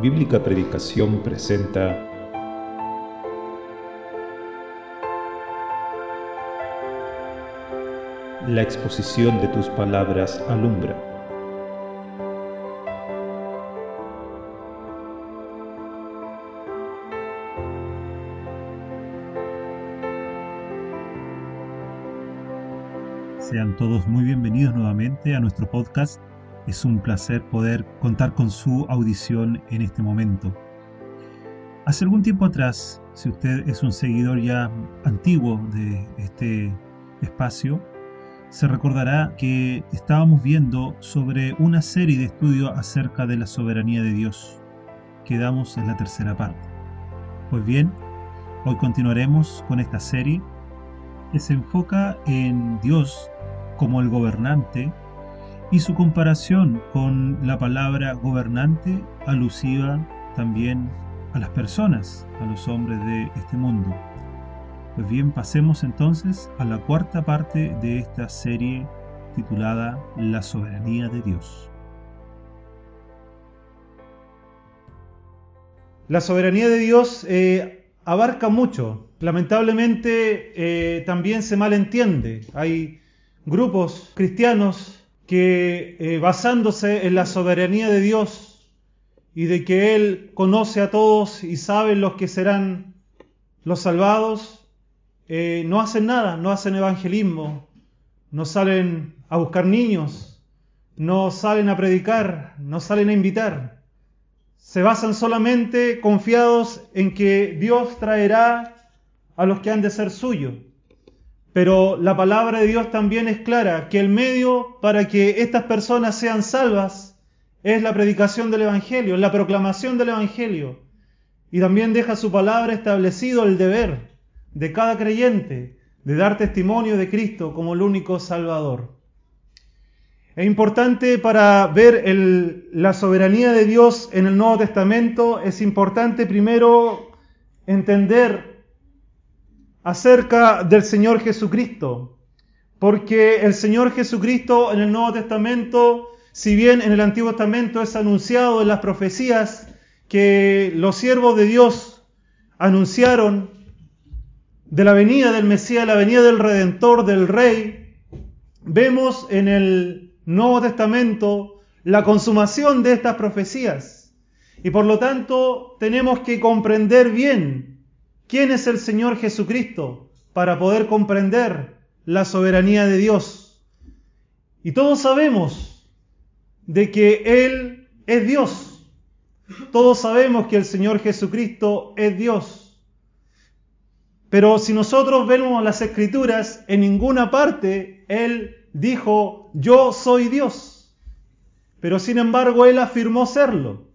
Bíblica Predicación presenta La exposición de tus palabras alumbra. Sean todos muy bienvenidos nuevamente a nuestro podcast es un placer poder contar con su audición en este momento. Hace algún tiempo atrás, si usted es un seguidor ya antiguo de este espacio, se recordará que estábamos viendo sobre una serie de estudios acerca de la soberanía de Dios. Quedamos en la tercera parte. Pues bien, hoy continuaremos con esta serie que se enfoca en Dios como el gobernante y su comparación con la palabra gobernante alusiva también a las personas, a los hombres de este mundo. Pues bien, pasemos entonces a la cuarta parte de esta serie titulada La soberanía de Dios. La soberanía de Dios eh, abarca mucho. Lamentablemente eh, también se malentiende. Hay grupos cristianos que eh, basándose en la soberanía de Dios y de que Él conoce a todos y sabe los que serán los salvados, eh, no hacen nada, no hacen evangelismo, no salen a buscar niños, no salen a predicar, no salen a invitar. Se basan solamente confiados en que Dios traerá a los que han de ser suyos. Pero la palabra de Dios también es clara, que el medio para que estas personas sean salvas es la predicación del Evangelio, la proclamación del Evangelio. Y también deja su palabra establecido el deber de cada creyente de dar testimonio de Cristo como el único Salvador. Es importante para ver la soberanía de Dios en el Nuevo Testamento, es importante primero entender acerca del Señor Jesucristo. Porque el Señor Jesucristo en el Nuevo Testamento, si bien en el Antiguo Testamento es anunciado en las profecías que los siervos de Dios anunciaron de la venida del Mesías, la venida del Redentor, del Rey, vemos en el Nuevo Testamento la consumación de estas profecías. Y por lo tanto tenemos que comprender bien quién es el Señor Jesucristo para poder comprender la soberanía de Dios. Y todos sabemos de que Él es Dios. Todos sabemos que el Señor Jesucristo es Dios. Pero si nosotros vemos las escrituras, en ninguna parte Él dijo, yo soy Dios. Pero sin embargo Él afirmó serlo.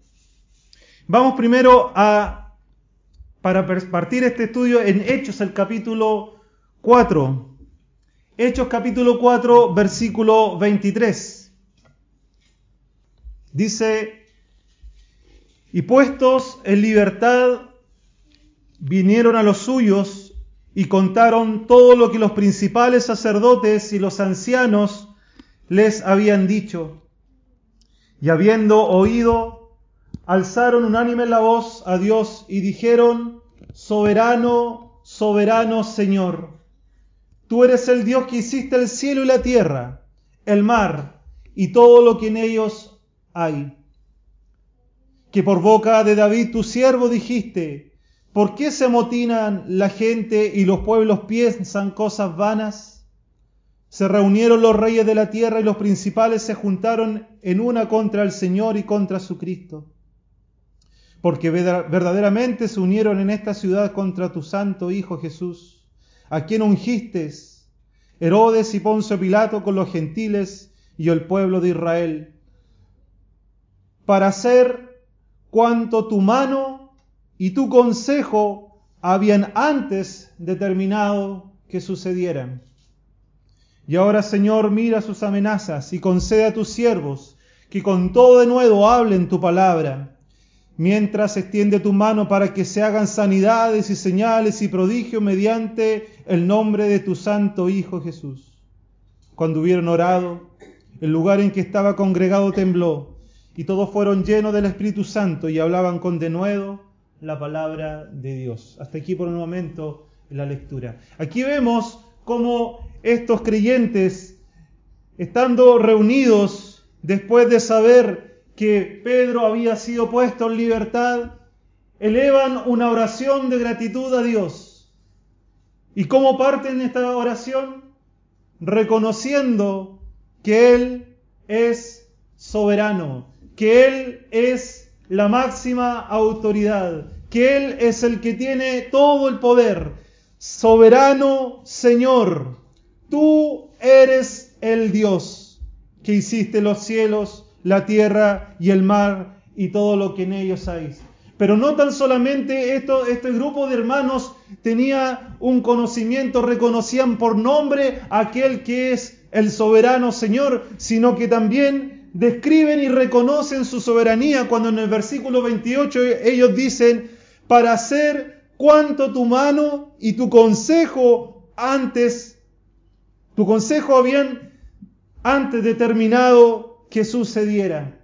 Vamos primero a para partir este estudio en Hechos, el capítulo 4. Hechos capítulo 4, versículo 23. Dice, y puestos en libertad, vinieron a los suyos y contaron todo lo que los principales sacerdotes y los ancianos les habían dicho. Y habiendo oído, alzaron unánime la voz a Dios y dijeron, Soberano, soberano Señor, tú eres el Dios que hiciste el cielo y la tierra, el mar y todo lo que en ellos hay. Que por boca de David tu siervo dijiste, ¿por qué se motinan la gente y los pueblos piensan cosas vanas? Se reunieron los reyes de la tierra y los principales se juntaron en una contra el Señor y contra su Cristo porque verdaderamente se unieron en esta ciudad contra tu santo Hijo Jesús, a quien ungiste, Herodes y Poncio Pilato con los gentiles y el pueblo de Israel, para hacer cuanto tu mano y tu consejo habían antes determinado que sucedieran. Y ahora, Señor, mira sus amenazas y concede a tus siervos que con todo de nuevo hablen tu palabra mientras extiende tu mano para que se hagan sanidades y señales y prodigios mediante el nombre de tu santo Hijo Jesús. Cuando hubieron orado, el lugar en que estaba congregado tembló, y todos fueron llenos del Espíritu Santo y hablaban con denuedo la palabra de Dios. Hasta aquí por un momento la lectura. Aquí vemos cómo estos creyentes, estando reunidos después de saber que Pedro había sido puesto en libertad, elevan una oración de gratitud a Dios. ¿Y cómo parten esta oración? Reconociendo que Él es soberano, que Él es la máxima autoridad, que Él es el que tiene todo el poder. Soberano Señor, tú eres el Dios que hiciste los cielos, la tierra y el mar y todo lo que en ellos hay. Pero no tan solamente esto, este grupo de hermanos tenía un conocimiento, reconocían por nombre aquel que es el soberano Señor, sino que también describen y reconocen su soberanía cuando en el versículo 28 ellos dicen, para hacer cuanto tu mano y tu consejo antes, tu consejo habían antes determinado que sucediera.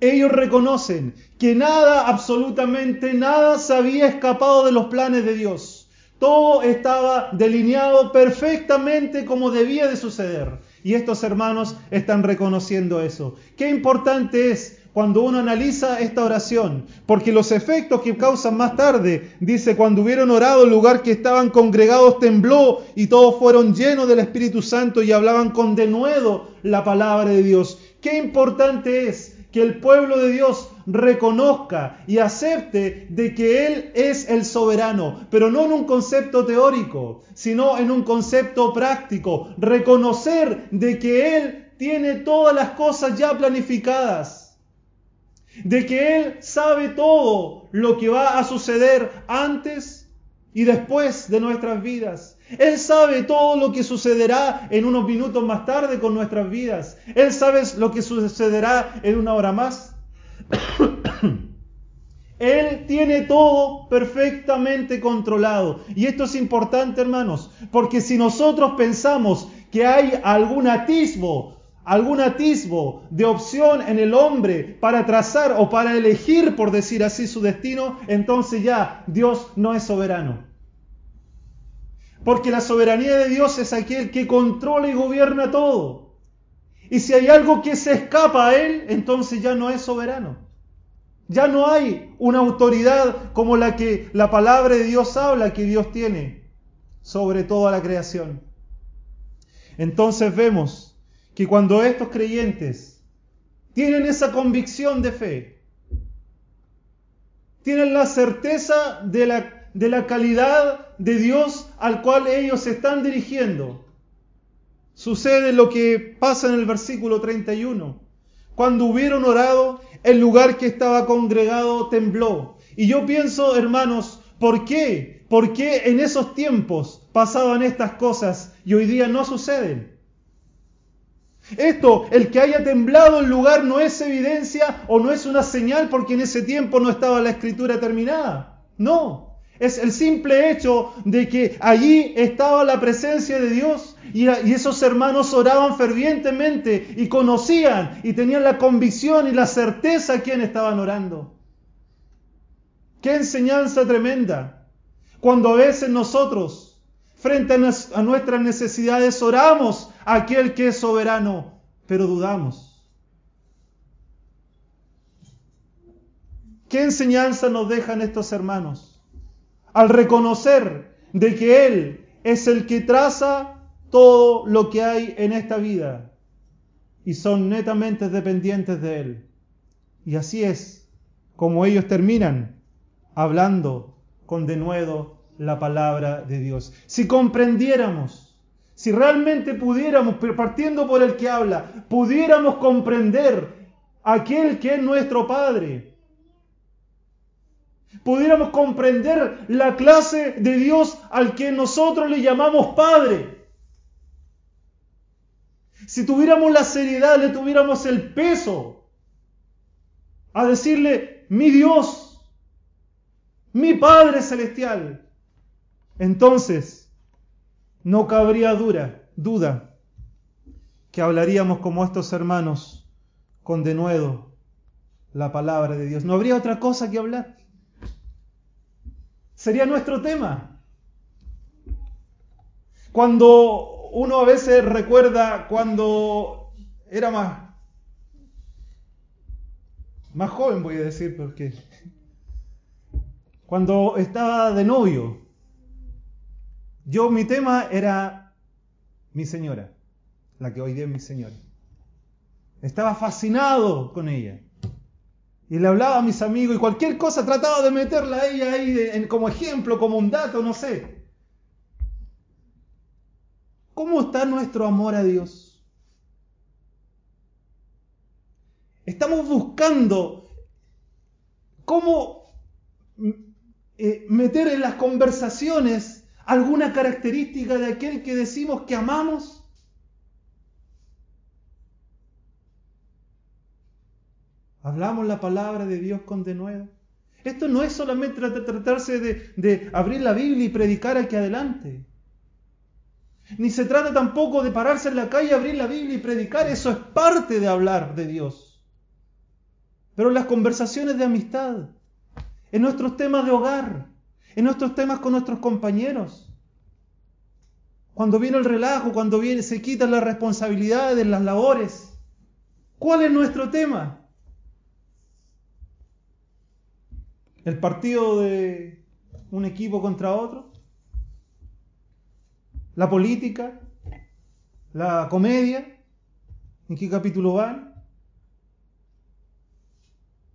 Ellos reconocen que nada, absolutamente nada, se había escapado de los planes de Dios. Todo estaba delineado perfectamente como debía de suceder. Y estos hermanos están reconociendo eso. Qué importante es cuando uno analiza esta oración, porque los efectos que causan más tarde, dice, cuando hubieron orado, el lugar que estaban congregados tembló y todos fueron llenos del Espíritu Santo y hablaban con denuedo la palabra de Dios. Qué importante es que el pueblo de Dios reconozca y acepte de que Él es el soberano, pero no en un concepto teórico, sino en un concepto práctico. Reconocer de que Él tiene todas las cosas ya planificadas, de que Él sabe todo lo que va a suceder antes y después de nuestras vidas. Él sabe todo lo que sucederá en unos minutos más tarde con nuestras vidas. Él sabe lo que sucederá en una hora más. Él tiene todo perfectamente controlado. Y esto es importante, hermanos, porque si nosotros pensamos que hay algún atisbo, algún atisbo de opción en el hombre para trazar o para elegir, por decir así, su destino, entonces ya Dios no es soberano. Porque la soberanía de Dios es aquel que controla y gobierna todo. Y si hay algo que se escapa a Él, entonces ya no es soberano. Ya no hay una autoridad como la que la palabra de Dios habla que Dios tiene sobre toda la creación. Entonces vemos que cuando estos creyentes tienen esa convicción de fe, tienen la certeza de la de la calidad de Dios al cual ellos se están dirigiendo. Sucede lo que pasa en el versículo 31. Cuando hubieron orado, el lugar que estaba congregado tembló. Y yo pienso, hermanos, ¿por qué? ¿Por qué en esos tiempos pasaban estas cosas y hoy día no suceden? Esto, el que haya temblado el lugar no es evidencia o no es una señal porque en ese tiempo no estaba la escritura terminada. No, es el simple hecho de que allí estaba la presencia de Dios y, esos hermanos oraban fervientemente y conocían y tenían la convicción y la certeza a quién estaban orando. Qué enseñanza tremenda. Cuando a veces nosotros, frente a nuestras necesidades, oramos a aquel que es soberano, pero dudamos. ¿Qué enseñanza nos dejan estos hermanos? Al reconocer de que Él es el que traza todo lo que hay en esta vida y son netamente dependientes de Él. Y así es como ellos terminan hablando con denuedo la palabra de Dios. Si comprendiéramos, si realmente pudiéramos, partiendo por el que habla, pudiéramos comprender aquel que es nuestro Padre, pudiéramos comprender la clase de Dios al que nosotros le llamamos Padre. Si tuviéramos la seriedad, le tuviéramos el peso a decirle, mi Dios, mi Padre Celestial, entonces no cabría dura, duda que hablaríamos como estos hermanos con denuedo la palabra de Dios. No habría otra cosa que hablar. Sería nuestro tema. Cuando uno a veces recuerda cuando era más, más joven, voy a decir, porque cuando estaba de novio, yo mi tema era mi señora, la que hoy día es mi señora. Estaba fascinado con ella. Y le hablaba a mis amigos y cualquier cosa trataba de meterla a ella ahí como ejemplo, como un dato, no sé. ¿Cómo está nuestro amor a Dios? Estamos buscando cómo eh, meter en las conversaciones alguna característica de aquel que decimos que amamos. Hablamos la palabra de Dios con denuedo. Esto no es solamente tratarse de, abrir la Biblia y predicar aquí adelante. Ni se trata tampoco de pararse en la calle, abrir la Biblia y predicar. Eso es parte de hablar de Dios. Pero las conversaciones de amistad, en nuestros temas de hogar, en nuestros temas con nuestros compañeros. Cuando viene el relajo, cuando se quitan las responsabilidades de las labores. ¿Cuál es nuestro tema? El partido de un equipo contra otro, la política, la comedia, ¿en qué capítulo van?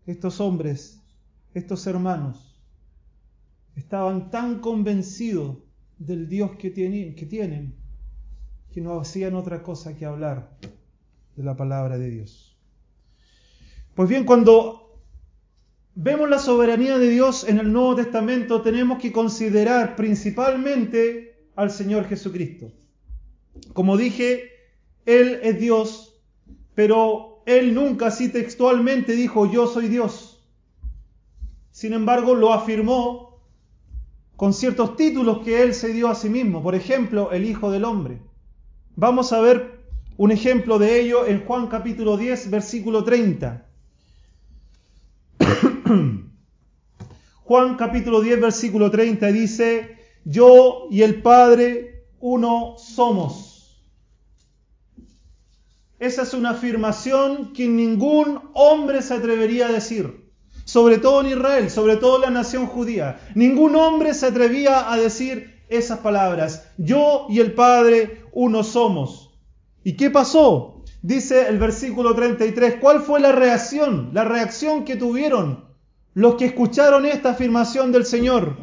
Estos hombres, estos hermanos, estaban tan convencidos del Dios que tienen, que tienen, que no hacían otra cosa que hablar de la palabra de Dios. Pues bien, cuando vemos la soberanía de Dios en el Nuevo Testamento, tenemos que considerar principalmente al Señor Jesucristo. Como dije, Él es Dios, pero Él nunca así textualmente dijo yo soy Dios. Sin embargo, lo afirmó con ciertos títulos que Él se dio a sí mismo. Por ejemplo, el Hijo del Hombre. Vamos a ver un ejemplo de ello en Juan capítulo 10, versículo 30. Juan capítulo 10, versículo 30 dice, yo y el Padre uno somos. Esa es una afirmación que ningún hombre se atrevería a decir, sobre todo en Israel, sobre todo en la nación judía. Ningún hombre se atrevía a decir esas palabras, yo y el Padre uno somos. ¿Y qué pasó? Dice el versículo 33, ¿cuál fue la reacción? La reacción que tuvieron los que escucharon esta afirmación del Señor.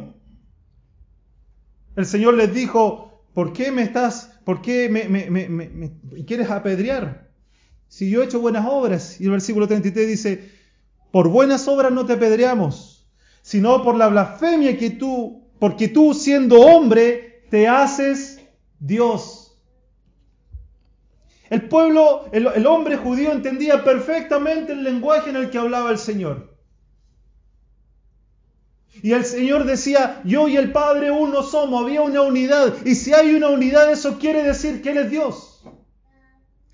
El Señor les dijo, ¿por qué me estás, por qué me, quieres apedrear? Si yo he hecho buenas obras. Y el versículo 33 dice, por buenas obras no te apedreamos, sino por la blasfemia que tú, porque tú siendo hombre, te haces Dios. El pueblo, el hombre judío entendía perfectamente el lenguaje en el que hablaba el Señor. Y el Señor decía, yo y el Padre uno somos, había una unidad. Y si hay una unidad, eso quiere decir que Él es Dios.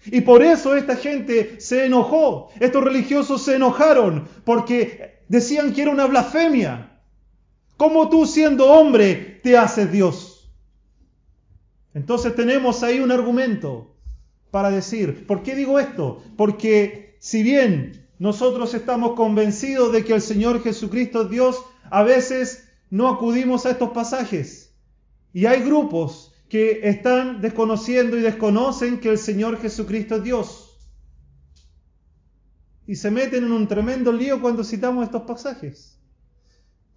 Y por eso esta gente se enojó, estos religiosos se enojaron, porque decían que era una blasfemia. ¿Cómo tú siendo hombre te haces Dios? Entonces tenemos ahí un argumento para decir, ¿por qué digo esto? Porque si bien nosotros estamos convencidos de que el Señor Jesucristo es Dios, a veces no acudimos a estos pasajes. Y hay grupos que están desconociendo y desconocen que el Señor Jesucristo es Dios. Y se meten en un tremendo lío cuando citamos estos pasajes.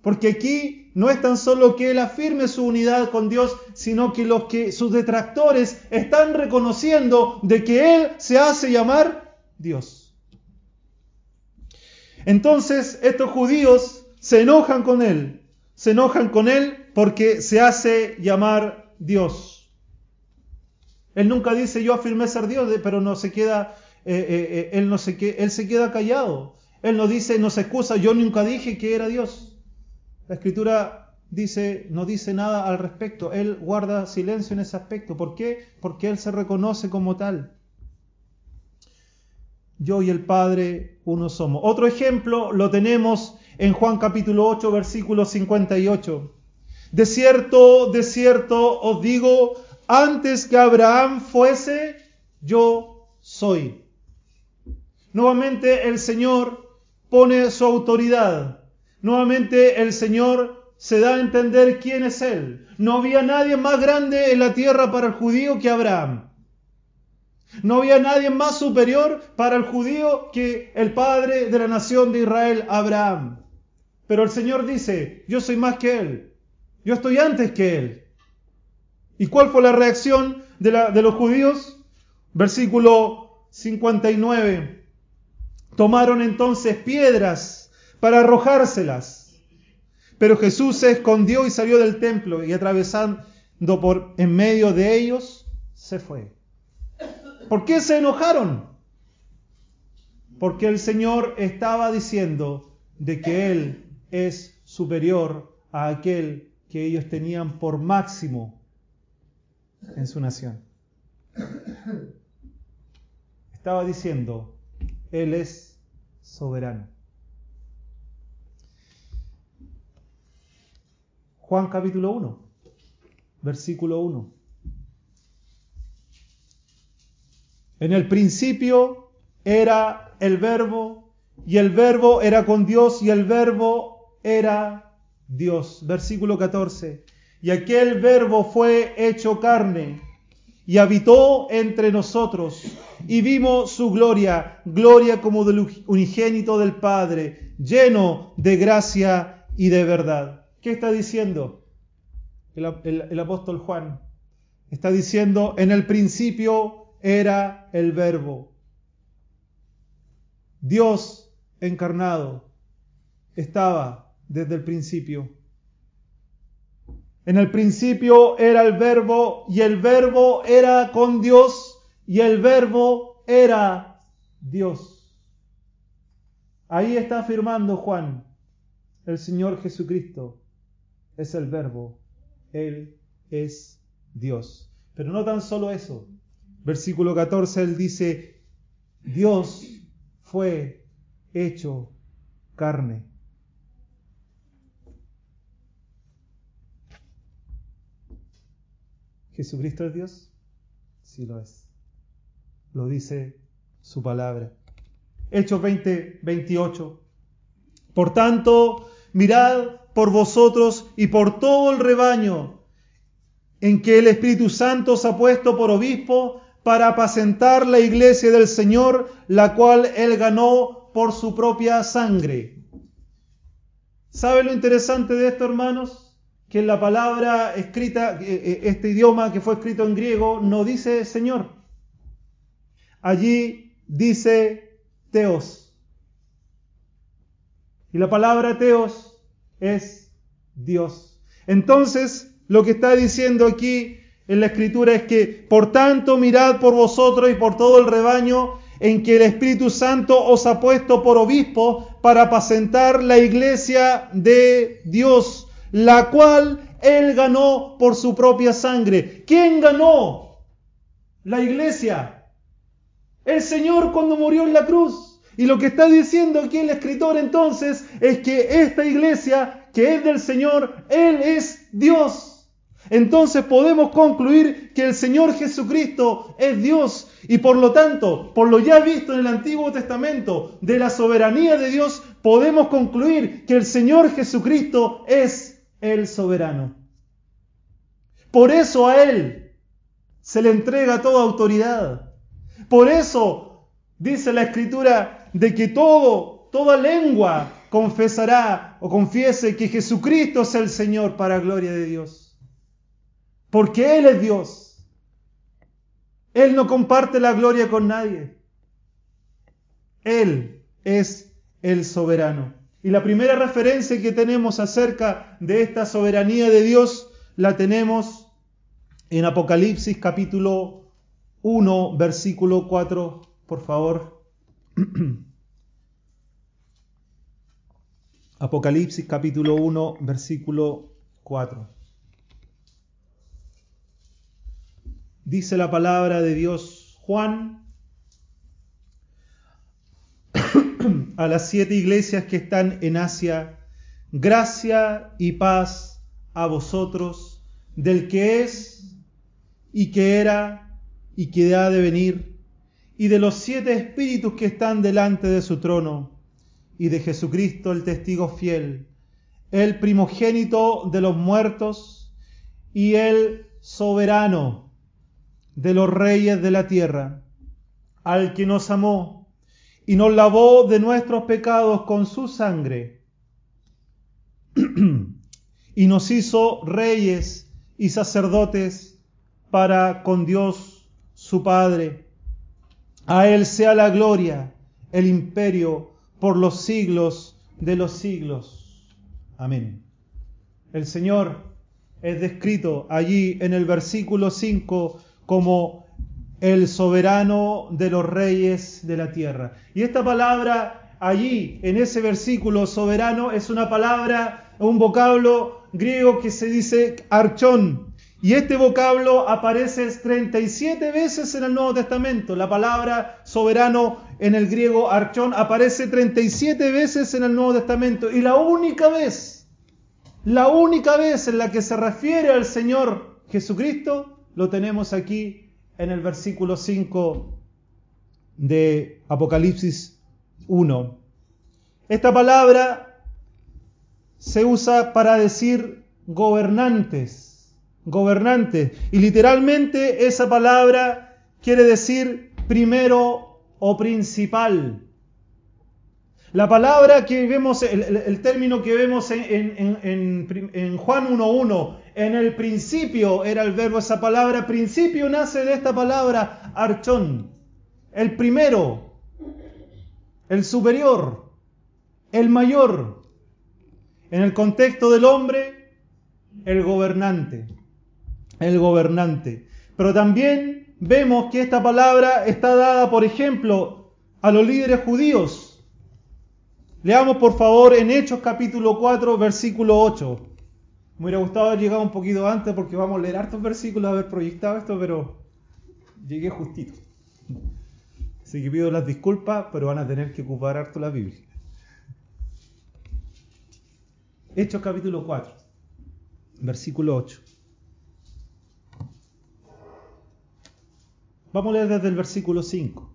Porque aquí no es tan solo que Él afirme su unidad con Dios, sino que los que sus detractores están reconociendo de que Él se hace llamar Dios. Entonces estos judíos se enojan con él. Se enojan con él porque se hace llamar Dios. Él nunca dice yo afirmé ser Dios, pero no se queda, eh, eh, eh, él, no se, él se queda callado. Él no dice, no se excusa, yo nunca dije que era Dios. La escritura dice, no dice nada al respecto. Él guarda silencio en ese aspecto. ¿Por qué? Porque él se reconoce como tal. yo y el Padre uno somos. Otro ejemplo lo tenemos en Juan capítulo 8, versículo 58. De cierto, de cierto os digo, antes que Abraham fuese, yo soy. Nuevamente el Señor pone su autoridad. Nuevamente el Señor se da a entender quién es Él. No había nadie más grande en la tierra para el judío que Abraham. No había nadie más superior para el judío que el padre de la nación de Israel, Abraham. Pero el Señor dice, yo soy más que Él. Yo estoy antes que Él. ¿Y cuál fue la reacción de, los judíos? Versículo 59. Tomaron entonces piedras para arrojárselas. Pero Jesús se escondió y salió del templo y atravesando por en medio de ellos, se fue. ¿Por qué se enojaron? Porque el Señor estaba diciendo de que Él es superior a aquel que ellos tenían por máximo en su nación. Estaba diciendo, Él es soberano. Juan capítulo 1, versículo 1. En el principio era el verbo y el verbo era con Dios y el verbo era Dios. Versículo 14. Y aquel verbo fue hecho carne y habitó entre nosotros y vimos su gloria, gloria como del unigénito del Padre, lleno de gracia y de verdad. ¿Qué está diciendo el, el apóstol Juan? Está diciendo, en el principio era el verbo. Dios encarnado estaba desde el principio. En el principio era el verbo y el verbo era con Dios y el verbo era Dios. Ahí está afirmando Juan, el Señor Jesucristo es el verbo, Él es Dios. Pero no tan solo eso, Versículo 14, él dice, Dios fue hecho carne. ¿Jesucristo es Dios? Sí lo es. Lo dice su palabra. Hechos 20, 28. Por tanto, mirad por vosotros y por todo el rebaño en que el Espíritu Santo se ha puesto por obispo para apacentar la iglesia del Señor, la cual él ganó por su propia sangre. ¿Sabe lo interesante de esto, hermanos? Que en la palabra escrita, eh, eh, este idioma que fue escrito en griego, no dice Señor. Allí dice Teos. Y la palabra Teos es Dios. Entonces, lo que está diciendo aquí en la escritura es que, por tanto, mirad por vosotros y por todo el rebaño en que el Espíritu Santo os ha puesto por obispo para apacentar la iglesia de Dios, la cual él ganó por su propia sangre. ¿Quién ganó? La iglesia. El Señor cuando murió en la cruz. Y lo que está diciendo aquí el escritor entonces es que esta iglesia que es del Señor, Él es Dios. Entonces podemos concluir que el Señor Jesucristo es Dios y por lo tanto, por lo ya visto en el Antiguo Testamento de la soberanía de Dios, podemos concluir que el Señor Jesucristo es el soberano. Por eso a Él se le entrega toda autoridad. Por eso dice la Escritura de que todo, toda lengua confesará o confiese que Jesucristo es el Señor para gloria de Dios. Porque Él es Dios. Él no comparte la gloria con nadie. Él es el soberano. Y la primera referencia que tenemos acerca de esta soberanía de Dios la tenemos en Apocalipsis capítulo 1, versículo 4, por favor. Apocalipsis capítulo 1, versículo 4. dice la palabra de Dios, Juan, a las siete iglesias que están en Asia, gracia y paz a vosotros, del que es y que era y que ha de venir, y de los siete espíritus que están delante de su trono, y de Jesucristo el testigo fiel, el primogénito de los muertos y el soberano de los reyes de la tierra, al que nos amó y nos lavó de nuestros pecados con su sangre, y nos hizo reyes y sacerdotes para con Dios su Padre. A Él sea la gloria, el imperio por los siglos de los siglos. Amén. El Señor es descrito allí en el versículo 5 como el soberano de los reyes de la tierra. Y esta palabra allí, en ese versículo soberano, es una palabra, un vocablo griego que se dice archón. Y este vocablo aparece 37 veces en el Nuevo Testamento. La palabra soberano en el griego archón aparece 37 veces en el Nuevo Testamento. Y la única vez, la única vez en la que se refiere al Señor Jesucristo, lo tenemos aquí en el versículo 5 de Apocalipsis 1. Esta palabra se usa para decir gobernantes, gobernantes. Y literalmente esa palabra quiere decir primero o principal. La palabra que vemos, el, término que vemos en, en Juan 1.1, en el principio era el verbo, esa palabra, principio nace de esta palabra archón, el primero, el superior, el mayor. En el contexto del hombre, el gobernante, el gobernante. Pero también vemos que esta palabra está dada, por ejemplo, a los líderes judíos. Leamos por favor en Hechos capítulo 4, versículo 8. Me hubiera gustado haber llegado un poquito antes porque vamos a leer hartos versículos, haber proyectado esto, pero llegué justito. Así que pido las disculpas, pero van a tener que ocupar harto la Biblia. Hechos capítulo 4, versículo 8. Vamos a leer desde el versículo 5.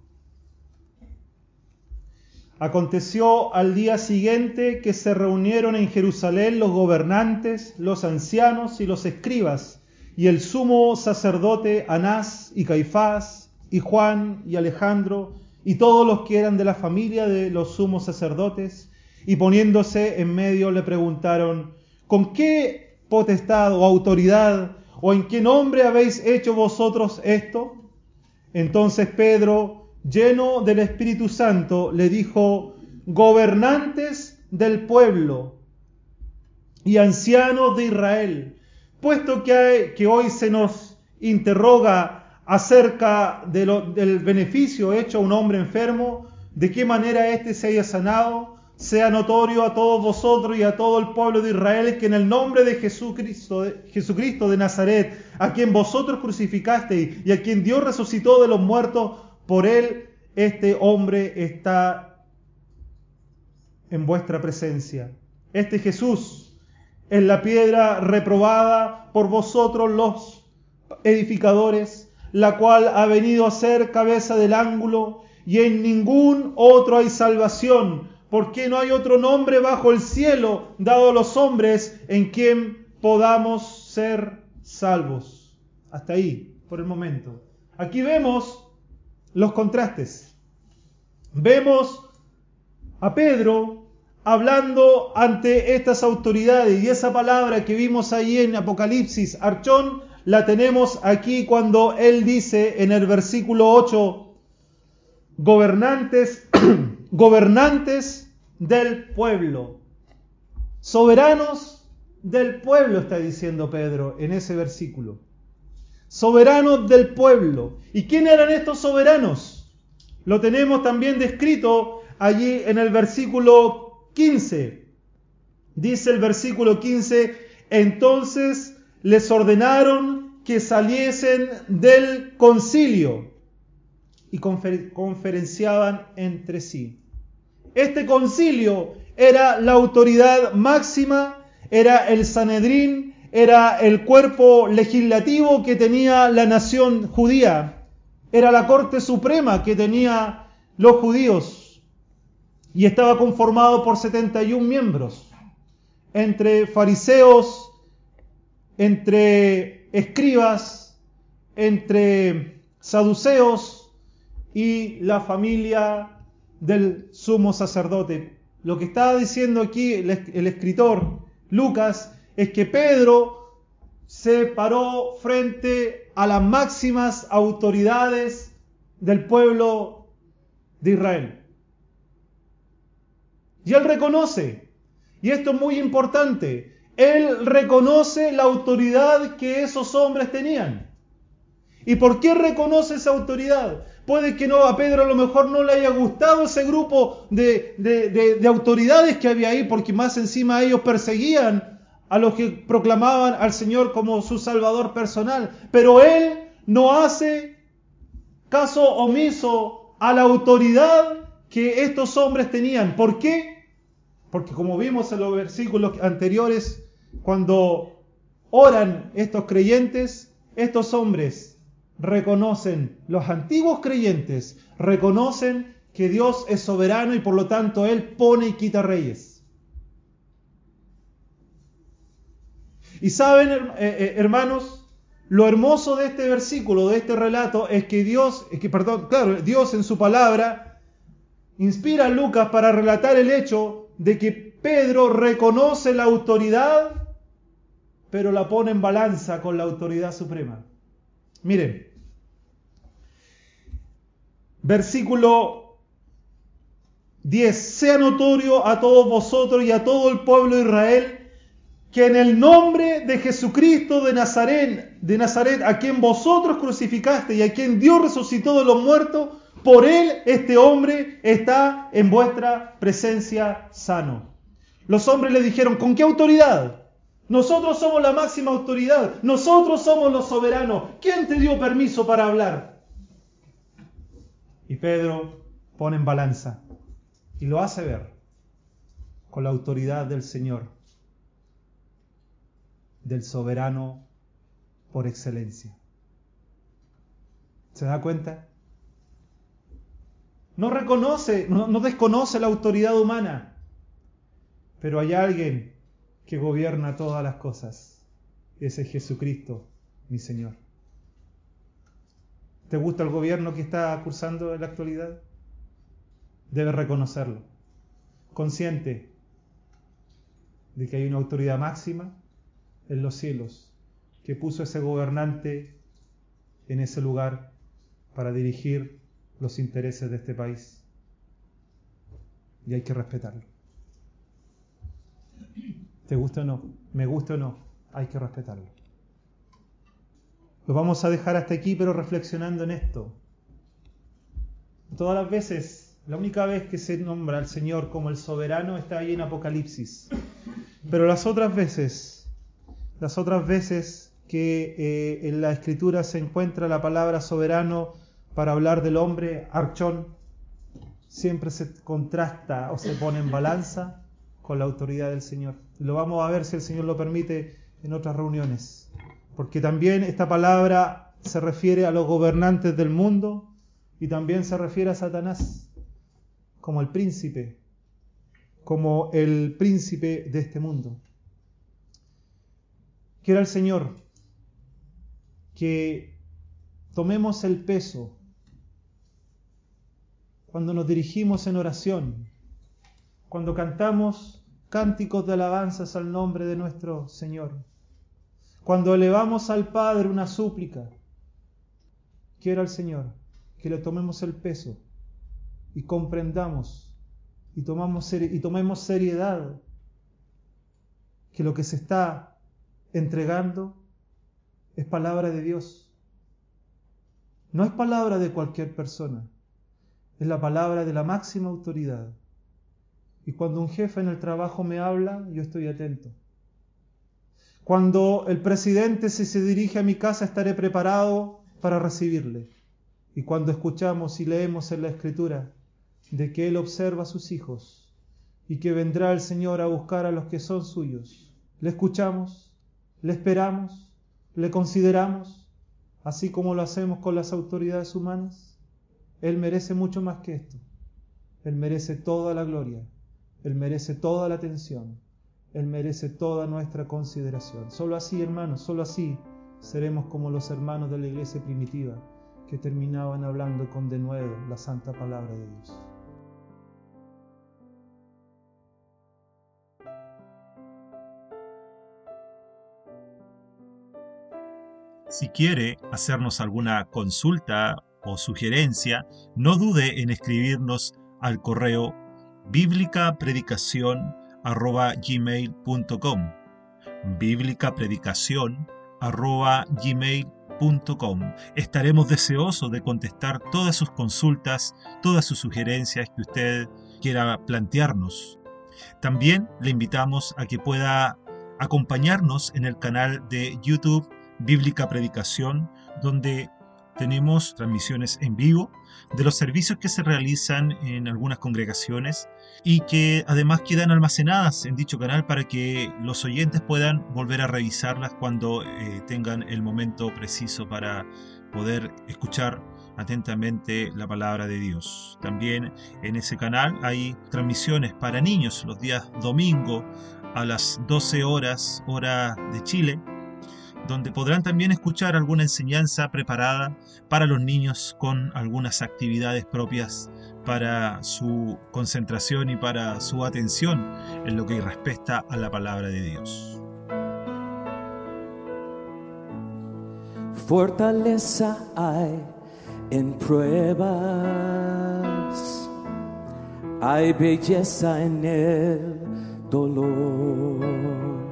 Aconteció al día siguiente que se reunieron en Jerusalén los gobernantes, los ancianos y los escribas, y el sumo sacerdote Anás y Caifás, y Juan y Alejandro, y todos los que eran de la familia de los sumos sacerdotes, y poniéndose en medio le preguntaron, ¿con qué potestad o autoridad o en qué nombre habéis hecho vosotros esto? Entonces Pedro, lleno del Espíritu Santo, le dijo, gobernantes del pueblo y ancianos de Israel, puesto que, hoy se nos interroga acerca del beneficio hecho a un hombre enfermo, de qué manera éste se haya sanado, sea notorio a todos vosotros y a todo el pueblo de Israel que en el nombre de Jesucristo, Jesucristo de Nazaret, a quien vosotros crucificasteis y a quien Dios resucitó de los muertos, por él este hombre está en vuestra presencia. Este Jesús es la piedra reprobada por vosotros los edificadores, la cual ha venido a ser cabeza del ángulo, y en ningún otro hay salvación, porque no hay otro nombre bajo el cielo dado a los hombres en quien podamos ser salvos. Hasta ahí, por el momento. Aquí vemos los contrastes. Vemos a Pedro hablando ante estas autoridades y esa palabra que vimos ahí en Apocalipsis, Archón, la tenemos aquí cuando él dice en el versículo 8, gobernantes, gobernantes del pueblo, soberanos del pueblo, está diciendo Pedro en ese versículo soberanos del pueblo. ¿Y quién eran estos soberanos? Lo tenemos también descrito allí en el versículo 15. Dice el versículo 15, entonces les ordenaron que saliesen del concilio y conferenciaban entre sí. Este concilio era la autoridad máxima, era el Sanedrín, era el cuerpo legislativo que tenía la nación judía, era la corte suprema que tenía los judíos. Y estaba conformado por 71 miembros, entre fariseos, entre escribas, entre saduceos y la familia del sumo sacerdote. Lo que estaba diciendo aquí el, el escritor Lucas es que Pedro se paró frente a las máximas autoridades del pueblo de Israel. Y él reconoce, y esto es muy importante, él reconoce la autoridad que esos hombres tenían. ¿Y por qué reconoce esa autoridad? Puede que no a Pedro a lo mejor no le haya gustado ese grupo de, de autoridades que había ahí, porque más encima ellos perseguían a los que proclamaban al Señor como su Salvador personal. Pero Él no hace caso omiso a la autoridad que estos hombres tenían. ¿Por qué? Porque como vimos en los versículos anteriores, cuando oran estos creyentes, estos hombres reconocen, los antiguos creyentes reconocen que Dios es soberano y por lo tanto Él pone y quita reyes. Y saben, eh, eh, hermanos, lo hermoso de este versículo, de este relato, es que Dios, es que, perdón, claro, Dios en su palabra inspira a Lucas para relatar el hecho de que Pedro reconoce la autoridad, pero la pone en balanza con la autoridad suprema. Miren, versículo 10, sea notorio a todos vosotros y a todo el pueblo de Israel que en el nombre de Jesucristo de Nazaret, de Nazaret, a quien vosotros crucificaste y a quien Dios resucitó de los muertos, por él este hombre está en vuestra presencia sano. Los hombres le dijeron, ¿con qué autoridad? Nosotros somos la máxima autoridad, nosotros somos los soberanos. ¿Quién te dio permiso para hablar? Y Pedro pone en balanza y lo hace ver con la autoridad del Señor del soberano por excelencia. ¿Se da cuenta? No reconoce, no, desconoce la autoridad humana, pero hay alguien que gobierna todas las cosas. Ese es Jesucristo, mi Señor. ¿Te gusta el gobierno que está cursando en la actualidad? Debes reconocerlo. Consciente de que hay una autoridad máxima en los cielos, que puso ese gobernante en ese lugar para dirigir los intereses de este país. Y hay que respetarlo. ¿Te gusta o no? ¿Me gusta o no? Hay que respetarlo. Lo vamos a dejar hasta aquí, pero reflexionando en esto. Todas las veces, la única vez que se nombra al Señor como el soberano está ahí en Apocalipsis. Pero las otras veces las otras veces que eh, en la escritura se encuentra la palabra soberano para hablar del hombre, archón, siempre se contrasta o se pone en balanza con la autoridad del Señor. Lo vamos a ver si el Señor lo permite en otras reuniones. Porque también esta palabra se refiere a los gobernantes del mundo y también se refiere a Satanás como el príncipe, como el príncipe de este mundo. Quiera el Señor que tomemos el peso cuando nos dirigimos en oración, cuando cantamos cánticos de alabanzas al nombre de nuestro Señor, cuando elevamos al Padre una súplica. Quiera el Señor que le tomemos el peso y comprendamos y, y tomemos seriedad que lo que se está entregando es palabra de Dios. No es palabra de cualquier persona, es la palabra de la máxima autoridad. Y cuando un jefe en el trabajo me habla, yo estoy atento. Cuando el presidente si se dirige a mi casa, estaré preparado para recibirle. Y cuando escuchamos y leemos en la escritura de que Él observa a sus hijos y que vendrá el Señor a buscar a los que son suyos. Le escuchamos, le esperamos, le consideramos, así como lo hacemos con las autoridades humanas. Él merece mucho más que esto. Él merece toda la gloria, Él merece toda la atención, Él merece toda nuestra consideración. Solo así, hermanos, solo así seremos como los hermanos de la iglesia primitiva que terminaban hablando con denuedo la santa palabra de Dios. Si quiere hacernos alguna consulta o sugerencia, no dude en escribirnos al correo bíblicapredicación.gmail.com bíblicapredicación.gmail.com Estaremos deseosos de contestar todas sus consultas, todas sus sugerencias que usted quiera plantearnos. También le invitamos a que pueda acompañarnos en el canal de YouTube Bíblica Predicación, donde tenemos transmisiones en vivo de los servicios que se realizan en algunas congregaciones y que además quedan almacenadas en dicho canal para que los oyentes puedan volver a revisarlas cuando eh, tengan el momento preciso para poder escuchar atentamente la palabra de Dios. También en ese canal hay transmisiones para niños los días domingo a las 12 horas hora de Chile donde podrán también escuchar alguna enseñanza preparada para los niños con algunas actividades propias para su concentración y para su atención en lo que respecta a la palabra de Dios. Fortaleza hay en pruebas, hay belleza en el dolor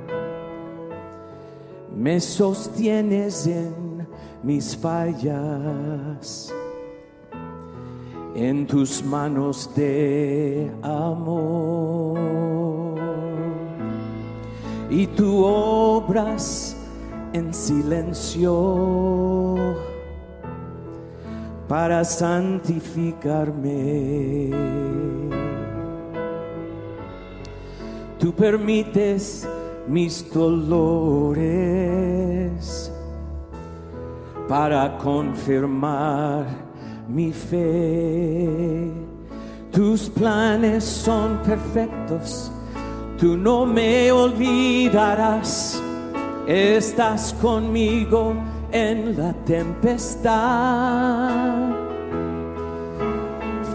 me sostienes en mis fallas, en tus manos de amor. Y tú obras en silencio para santificarme. Tú permites mis dolores para confirmar mi fe. Tus planes son perfectos, tú no me olvidarás, estás conmigo en la tempestad.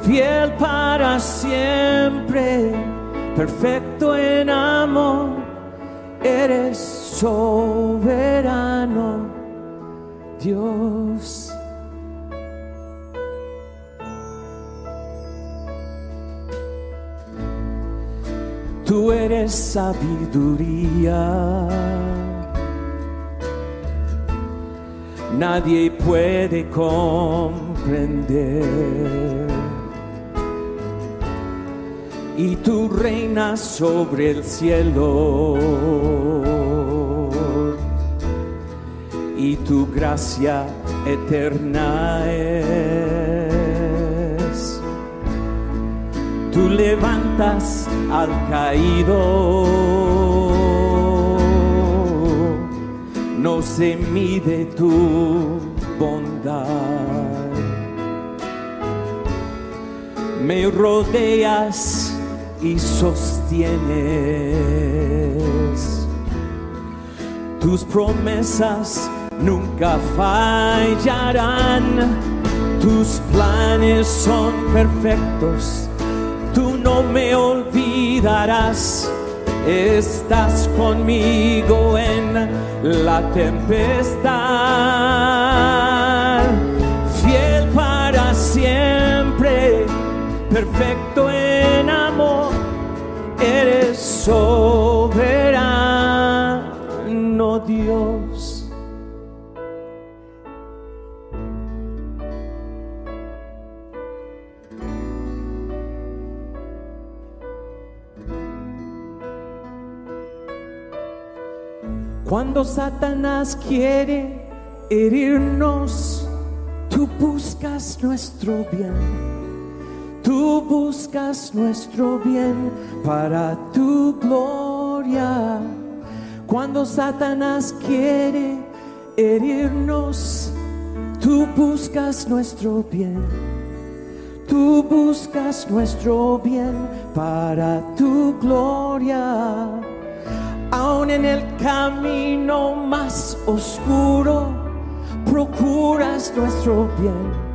Fiel para siempre, perfecto en amor eres soberano, Dios. Tú eres sabiduría. Nadie puede comprender y tú reinas sobre el cielo. Y tu gracia eterna es. Tú levantas al caído. No se mide tu bondad. Me rodeas y sostienes. Tus promesas nunca fallarán. Tus planes son perfectos. Tú no me olvidarás. Estás conmigo en la tempestad. Fiel para siempre, perfecto en eres soberano Dios. Cuando Satanás quiere herirnos, tú buscas nuestro bien Tú buscas nuestro bien para tu gloria. Cuando Satanás quiere herirnos, tú buscas nuestro bien. Tú buscas nuestro bien para tu gloria. Aún en el camino más oscuro, procuras nuestro bien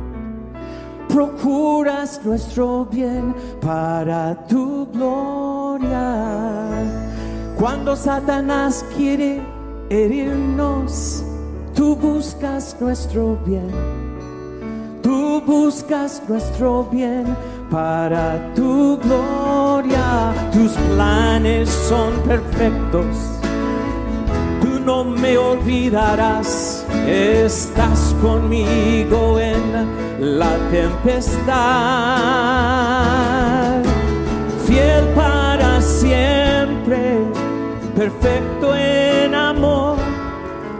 procuras nuestro bien para tu gloria. Cuando Satanás quiere herirnos, tú buscas nuestro bien. Tú buscas nuestro bien para tu gloria. Tus planes son perfectos. Tú no me olvidarás. Estás conmigo en la tempestad. Fiel para siempre, perfecto en amor,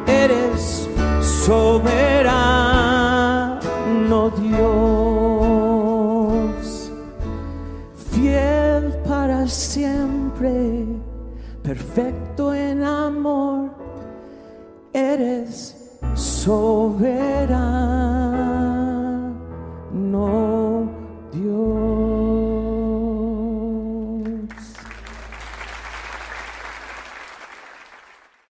eres soberano Dios. Fiel para siempre, perfecto en amor, eres soberano.